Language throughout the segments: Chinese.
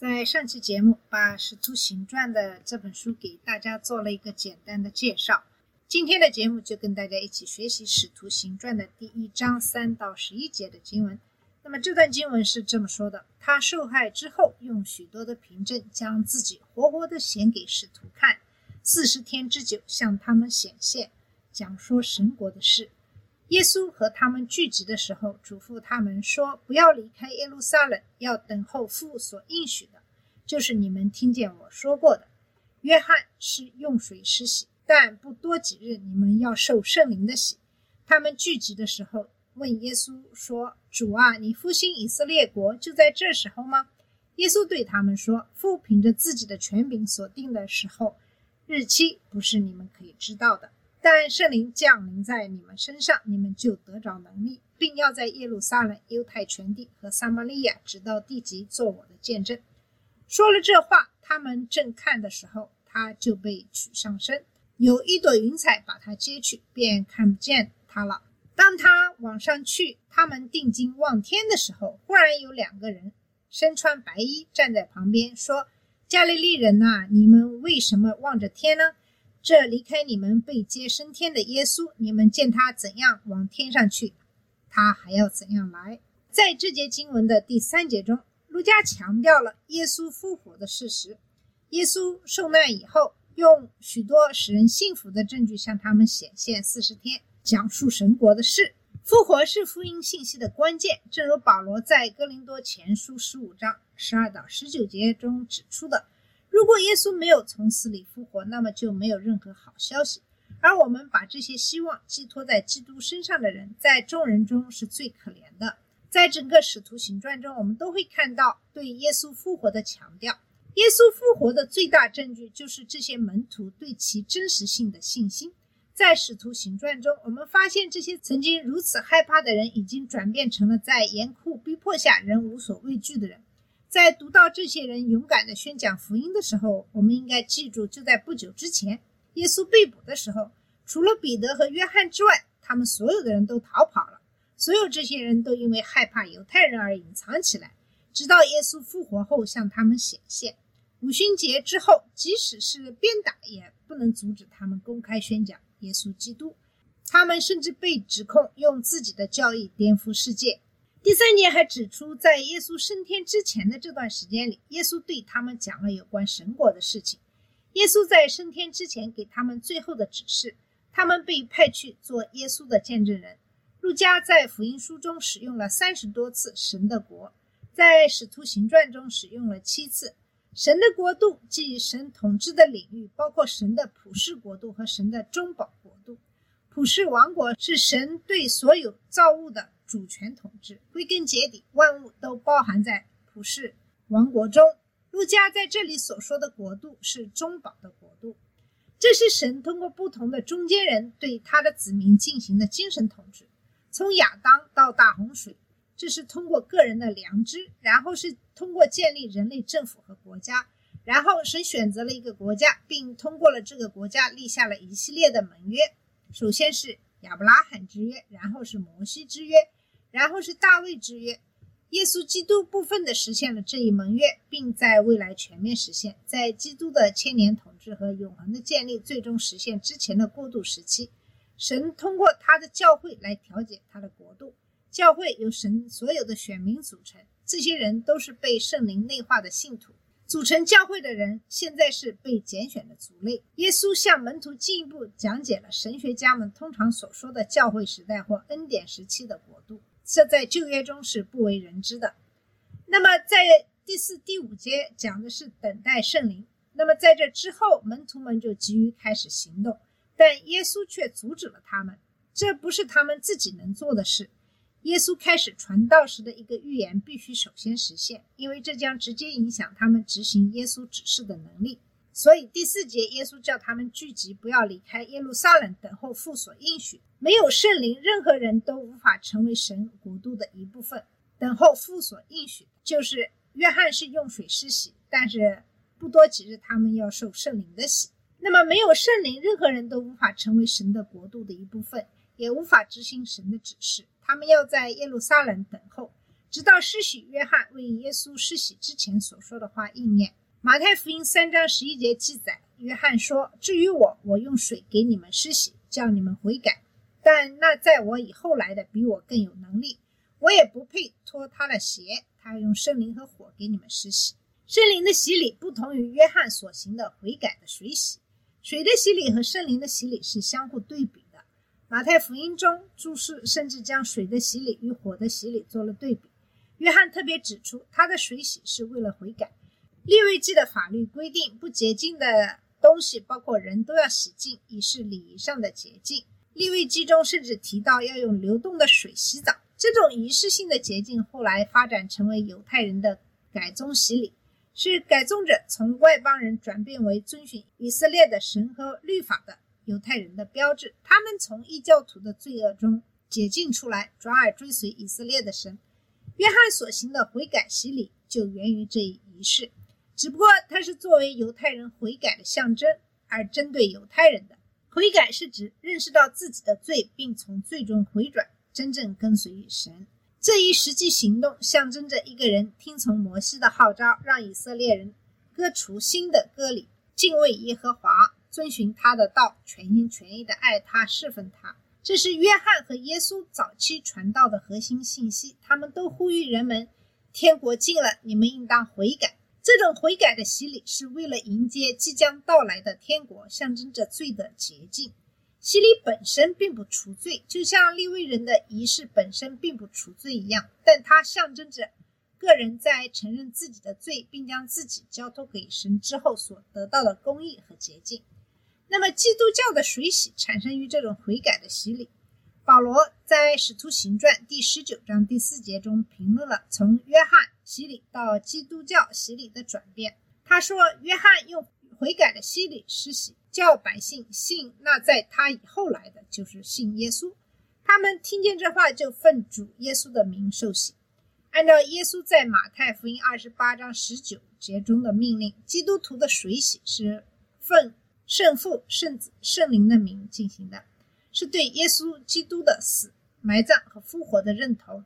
在上期节目把《使徒行传》的这本书给大家做了一个简单的介绍。今天的节目就跟大家一起学习《使徒行传》的第一章三到十一节的经文。那么这段经文是这么说的：他受害之后，用许多的凭证将自己活活的显给使徒看，四十天之久向他们显现，讲说神国的事。耶稣和他们聚集的时候，嘱咐他们说：“不要离开耶路撒冷，要等候父所应许的，就是你们听见我说过的。约翰是用水施洗，但不多几日，你们要受圣灵的洗。”他们聚集的时候，问耶稣说：“主啊，你复兴以色列国就在这时候吗？”耶稣对他们说：“父凭着自己的权柄所定的时候，日期不是你们可以知道的。”但圣灵降临在你们身上，你们就得着能力，并要在耶路撒冷、犹太全地和撒玛利亚，直到地极，做我的见证。说了这话，他们正看的时候，他就被取上身，有一朵云彩把他接去，便看不见他了。当他往上去，他们定睛望天的时候，忽然有两个人身穿白衣站在旁边，说：“加利利人呐、你们为什么望着天呢？”这离开你们被接升天的耶稣，你们见他怎样往天上去，他还要怎样来。在这节经文的第三节中，路加强调了耶稣复活的事实。耶稣受难以后，用许多使人信服的证据向他们显现四十天，讲述神国的事。复活是福音信息的关键，正如保罗在哥林多前书十五章十二到十九节中指出的。如果耶稣没有从死里复活，那么就没有任何好消息。而我们把这些希望寄托在基督身上的人，在众人中是最可怜的。在整个使徒行传中，我们都会看到对耶稣复活的强调。耶稣复活的最大证据就是这些门徒对其真实性的信心。在使徒行传中，我们发现这些曾经如此害怕的人，已经转变成了在严酷逼迫下仍无所畏惧的人。在读到这些人勇敢地宣讲福音的时候，我们应该记住，就在不久之前，耶稣被捕的时候，除了彼得和约翰之外，他们所有的人都逃跑了。所有这些人都因为害怕犹太人而隐藏起来，直到耶稣复活后向他们显现。五旬节之后，即使是鞭打，也不能阻止他们公开宣讲耶稣基督。他们甚至被指控用自己的教义颠覆世界。第三节还指出，在耶稣升天之前的这段时间里，耶稣对他们讲了有关神国的事情。耶稣在升天之前给他们最后的指示，他们被派去做耶稣的见证人。路加在福音书中使用了三十多次“神的国”，在使徒行传中使用了七次。神的国度即神统治的领域，包括神的普世国度和神的中保国度。普世王国是神对所有造物的主权统治，归根结底，万物都包含在普世王国中。路加在这里所说的国度是中保的国度，这是神通过不同的中间人对他的子民进行的精神统治。从亚当到大洪水，这是通过个人的良知，然后是通过建立人类政府和国家，然后神选择了一个国家，并通过了这个国家立下了一系列的盟约。首先是亚伯拉罕之约，然后是摩西之约，然后是大卫之约。耶稣基督部分的实现了这一盟约，并在未来全面实现。在基督的千年统治和永恒的建立最终实现之前的过渡时期，神通过他的教会来调解他的国度。教会由神所有的选民组成，这些人都是被圣灵内化的信徒。组成教会的人现在是被拣选的族类。耶稣向门徒进一步讲解了神学家们通常所说的教会时代或恩典时期的国度，这在旧约中是不为人知的。那么在第四、第五节讲的是等待圣灵。那么在这之后，门徒们就急于开始行动，但耶稣却阻止了他们。这不是他们自己能做的事。耶稣开始传道时的一个预言必须首先实现，因为这将直接影响他们执行耶稣指示的能力。所以第四节，耶稣叫他们聚集，不要离开耶路撒冷，等候父所应许。没有圣灵，任何人都无法成为神国度的一部分。等候父所应许，就是约翰是用水施洗，但是不多几日，他们要受圣灵的洗。那么没有圣灵，任何人都无法成为神的国度的一部分，也无法执行神的指示。他们要在耶路撒冷等候，直到施洗约翰为耶稣施洗之前所说的话应验。马太福音三章十一节记载，约翰说：“至于我，我用水给你们施洗，叫你们悔改。但那在我以后来的，比我更有能力，我也不配脱他的鞋。他用圣灵和火给你们施洗。圣灵的洗礼不同于约翰所行的悔改的水洗。水的洗礼和圣灵的洗礼是相互对比的。马太福音中注释甚至将水的洗礼与火的洗礼做了对比。约翰特别指出，他的水洗是为了悔改。利未记的法律规定，不洁净的东西，包括人都要洗净，以示礼仪上的洁净。利未记中甚至提到要用流动的水洗澡。这种仪式性的洁净后来发展成为犹太人的改宗洗礼，是改宗者从外邦人转变为遵循以色列的神和律法的犹太人的标志。他们从异教徒的罪恶中解禁出来，转而追随以色列的神。约翰所行的悔改洗礼就源于这一仪式。只不过它是作为犹太人悔改的象征而针对犹太人的悔改，是指认识到自己的罪，并从罪中回转，真正跟随神。这一实际行动象征着一个人听从摩西的号召，让以色列人割除新的割礼，敬畏耶和华，遵循他的道，全心全意的爱他，侍奉他。这是约翰和耶稣早期传道的核心信息。他们都呼吁人们：天国近了，你们应当悔改。这种悔改的洗礼是为了迎接即将到来的天国，象征着罪的洁净。洗礼本身并不除罪，就像立位人的仪式本身并不除罪一样，但它象征着个人在承认自己的罪，并将自己交托给神之后所得到的公义和洁净。那么，基督教的水洗产生于这种悔改的洗礼。保罗在《使徒行传》第十九章第四节中评论了从约翰洗礼到基督教洗礼的转变。他说：“约翰用悔改的洗礼施洗，叫百姓信那在他以后来的，就是信耶稣。他们听见这话，就奉主耶稣的名受洗。按照耶稣在马太福音二十八章十九节中的命令，基督徒的水洗是奉圣父、圣子、圣灵的名进行的。”是对耶稣基督的死、埋葬和复活的认同。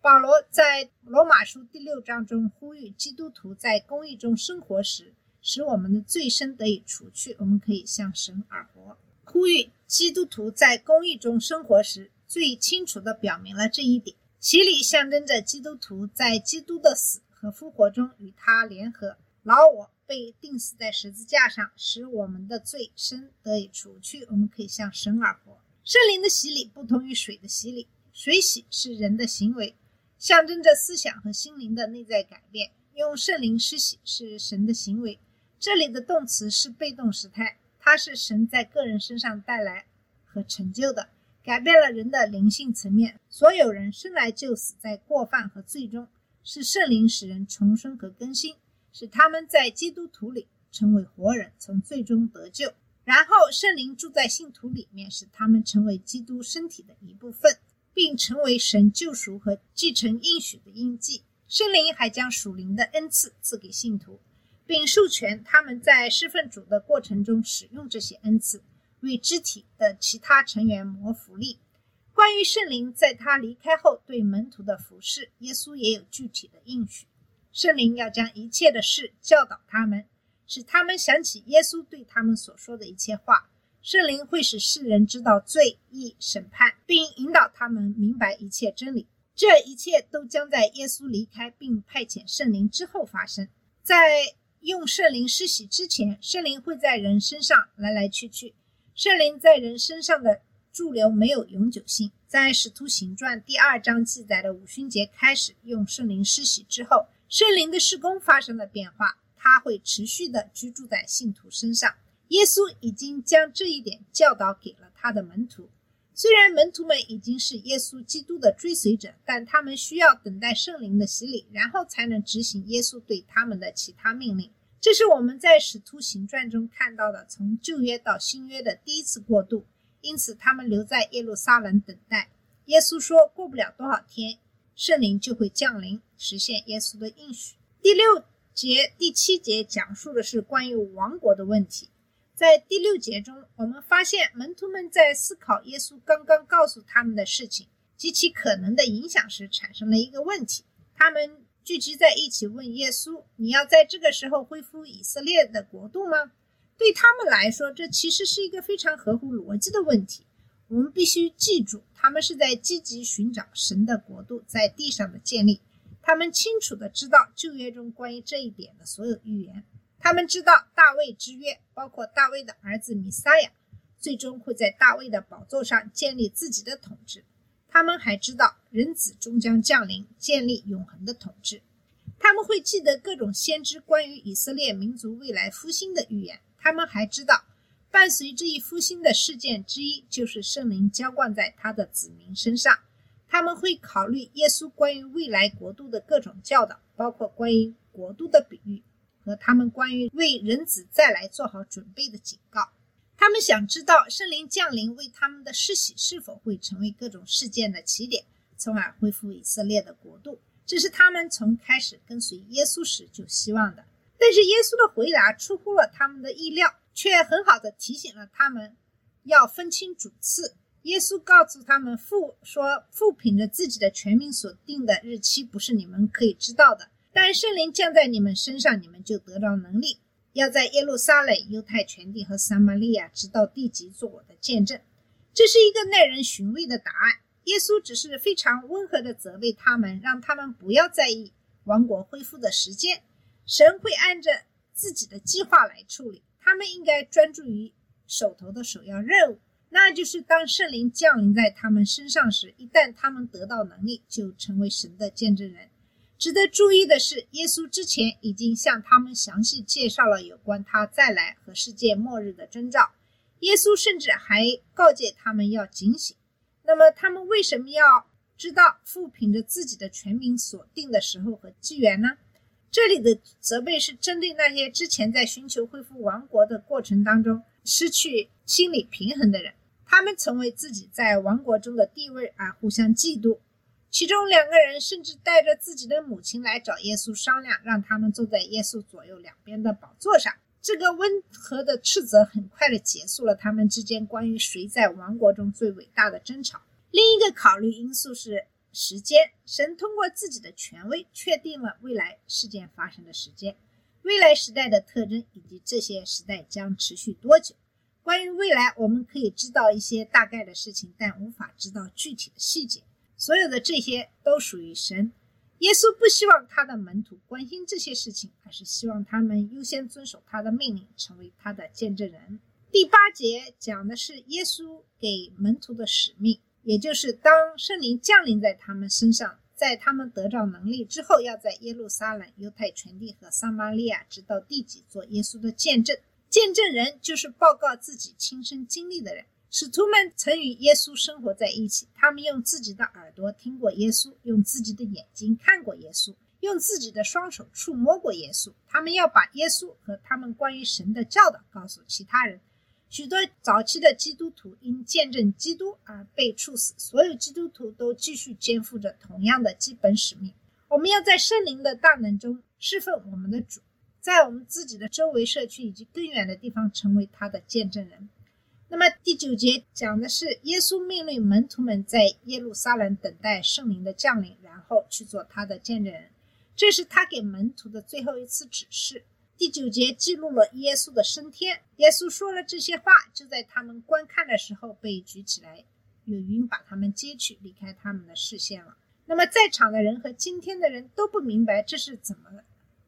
保罗在罗马书第六章中呼吁基督徒在公义中生活时，使我们的罪身得以除去，我们可以向神而活。呼吁基督徒在公义中生活时，最清楚地表明了这一点。洗礼象征着基督徒在基督的死和复活中与他联合，老我被钉死在十字架上，使我们的罪身得以除去，我们可以向神而活。圣灵的洗礼不同于水的洗礼，水洗是人的行为，象征着思想和心灵的内在改变；用圣灵施洗是神的行为。这里的动词是被动时态，它是神在个人身上带来和成就的，改变了人的灵性层面。所有人生来就死在过犯和罪中，是圣灵使人重生和更新，使他们在基督徒里成为活人，从最终得救。然后圣灵住在信徒里面，使他们成为基督身体的一部分，并成为神救赎和继承应许的印记。圣灵还将属灵的恩赐赐给信徒，并授权他们在侍奉主的过程中使用这些恩赐，为肢体的其他成员谋福利。关于圣灵在他离开后对门徒的服侍，耶稣也有具体的应许：圣灵要将一切的事教导他们。使他们想起耶稣对他们所说的一切话。圣灵会使世人知道罪、义、审判，并引导他们明白一切真理。这一切都将在耶稣离开并派遣圣灵之后发生。在用圣灵施洗之前，圣灵会在人身上来来去去。圣灵在人身上的驻留没有永久性。在使徒行传第二章记载的五旬节开始用圣灵施洗之后，圣灵的施工发生了变化。他会持续的居住在信徒身上。耶稣已经将这一点教导给了他的门徒。虽然门徒们已经是耶稣基督的追随者，但他们需要等待圣灵的洗礼，然后才能执行耶稣对他们的其他命令。这是我们在《使徒行传》中看到的从旧约到新约的第一次过渡，因此他们留在耶路撒冷等待。耶稣说过不了多少天，圣灵就会降临，实现耶稣的应许。第六节、第七节讲述的是关于王国的问题。在第六节中，我们发现门徒们在思考耶稣刚刚告诉他们的事情及其可能的影响时，产生了一个问题。他们聚集在一起问耶稣：“你要在这个时候恢复以色列的国度吗？”对他们来说，这其实是一个非常合乎逻辑的问题。我们必须记住，他们是在积极寻找神的国度在地上的建立。他们清楚地知道旧约中关于这一点的所有预言。他们知道大卫之约，包括大卫的儿子弥撒亚，最终会在大卫的宝座上建立自己的统治。他们还知道人子终将降临，建立永恒的统治。他们会记得各种先知关于以色列民族未来复兴的预言。他们还知道，伴随这一复兴的事件之一就是圣灵浇灌在他的子民身上。他们会考虑耶稣关于未来国度的各种教导，包括关于国度的比喻和他们关于为人子再来做好准备的警告。他们想知道圣灵降临为他们的施洗是否会成为各种事件的起点，从而恢复以色列的国度。这是他们从开始跟随耶稣时就希望的。但是耶稣的回答出乎了他们的意料，却很好的提醒了他们要分清主次。耶稣告诉他们：“父说，父凭着自己的全名所定的日期，不是你们可以知道的。但圣灵降在你们身上，你们就得到能力。”要在耶路撒冷、犹太全地和撒玛利亚直到地极做我的见证，这是一个耐人寻味的答案。耶稣只是非常温和地责备他们，让他们不要在意王国恢复的时间。神会按着自己的计划来处理，他们应该专注于手头的首要任务，那就是当圣灵降临在他们身上时，一旦他们得到能力，就成为神的见证人。值得注意的是，耶稣之前已经向他们详细介绍了有关他再来和世界末日的征兆。耶稣甚至还告诫他们要警醒。那么，他们为什么要知道父凭着自己的全名所定的时候和纪元呢？这里的责备是针对那些之前在寻求恢复王国的过程当中失去心理平衡的人，他们曾为自己在王国中的地位而互相嫉妒。其中两个人甚至带着自己的母亲来找耶稣商量，让他们坐在耶稣左右两边的宝座上。这个温和的斥责很快的结束了他们之间关于谁在王国中最伟大的争吵。另一个考虑因素是时间，神通过自己的权威确定了未来事件发生的时间、未来时代的特征以及这些时代将持续多久。关于未来，我们可以知道一些大概的事情，但无法知道具体的细节。所有的这些都属于神。耶稣不希望他的门徒关心这些事情，而是希望他们优先遵守他的命令，成为他的见证人。第八节讲的是耶稣给门徒的使命，也就是当圣灵降临在他们身上，在他们得到能力之后，要在耶路撒冷、犹太全地和撒玛利亚直到地极做耶稣的见证。见证人就是报告自己亲身经历的人。使徒们曾与耶稣生活在一起，他们用自己的耳朵听过耶稣，用自己的眼睛看过耶稣，用自己的双手触摸过耶稣。他们要把耶稣和他们关于神的教导告诉其他人。许多早期的基督徒因见证基督而被处死。所有基督徒都继续肩负着同样的基本使命。我们要在圣灵的大能中侍奉我们的主，在我们自己的周围社区以及更远的地方成为他的见证人。那么第九节讲的是耶稣命令门徒们在耶路撒冷等待圣灵的降临，然后去做他的见证人。这是他给门徒的最后一次指示。第九节记录了耶稣的升天。耶稣说了这些话，就在他们观看的时候被举起来，有云把他们接去，离开他们的视线了。那么在场的人和今天的人都不明白这是怎么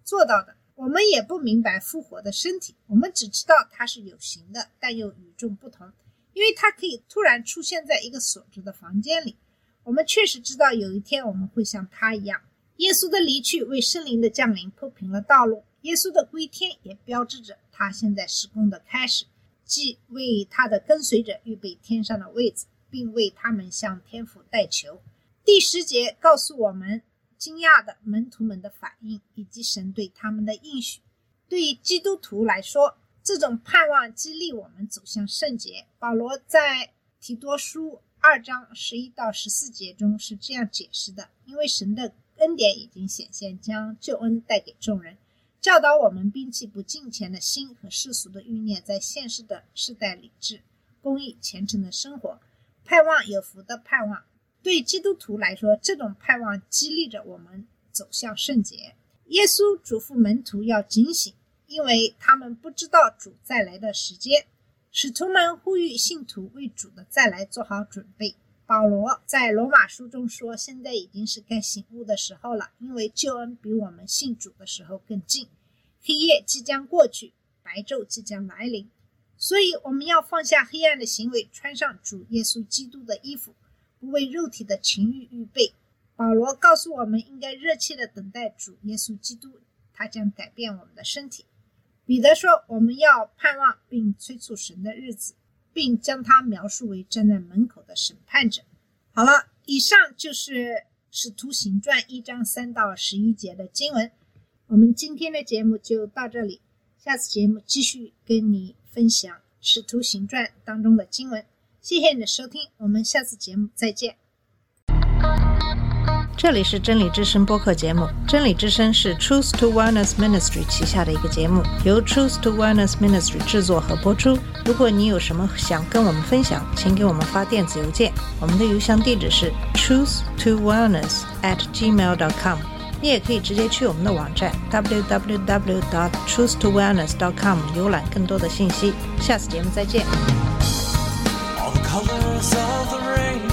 做到的。我们也不明白复活的身体，我们只知道它是有形的，但又与众不同，因为它可以突然出现在一个锁着的房间里。我们确实知道有一天我们会像他一样。耶稣的离去为圣灵的降临铺平了道路，耶稣的归天也标志着他现在施工的开始，即为他的跟随者预备天上的位置，并为他们向天父代求。第十节告诉我们。惊讶的门徒们的反应，以及神对他们的应许。对于基督徒来说，这种盼望激励我们走向圣洁。保罗在提多书二章十一到十四节中是这样解释的：因为神的恩典已经显现，将救恩带给众人，教导我们摒弃不敬虔的心和世俗的欲念，在现实的世代理智、公义、虔诚的生活，盼望有福的盼望。对基督徒来说，这种盼望激励着我们走向圣洁。耶稣嘱咐门徒要警醒，因为他们不知道主再来的时间。使徒们呼吁信徒为主的再来做好准备。保罗在罗马书中说：“现在已经是该醒悟的时候了，因为救恩比我们信主的时候更近。黑夜即将过去，白昼即将来临。所以我们要放下黑暗的行为，穿上主耶稣基督的衣服。”不为肉体的情欲预备。保罗告诉我们，应该热切的等待主耶稣基督，他将改变我们的身体。彼得说，我们要盼望并催促神的日子，并将他描述为站在门口的审判者。好了，以上就是《使徒行传》一章三到十一节的经文。我们今天的节目就到这里，下次节目继续跟你分享《使徒行传》当中的经文。谢谢你的收听，我们下次节目再见。这里是真理之声播客节目，真理之声是 Truth to Wellness Ministry 旗下的一个节目，由 Truth to Wellness Ministry 制作和播出。如果你有什么想跟我们分享，请给我们发电子邮件，我们的邮箱地址是 truth to wellness at gmail dot com。你也可以直接去我们的网站 www.truthto wellness.com 浏览更多的信息。下次节目再见。colors of the rainbow.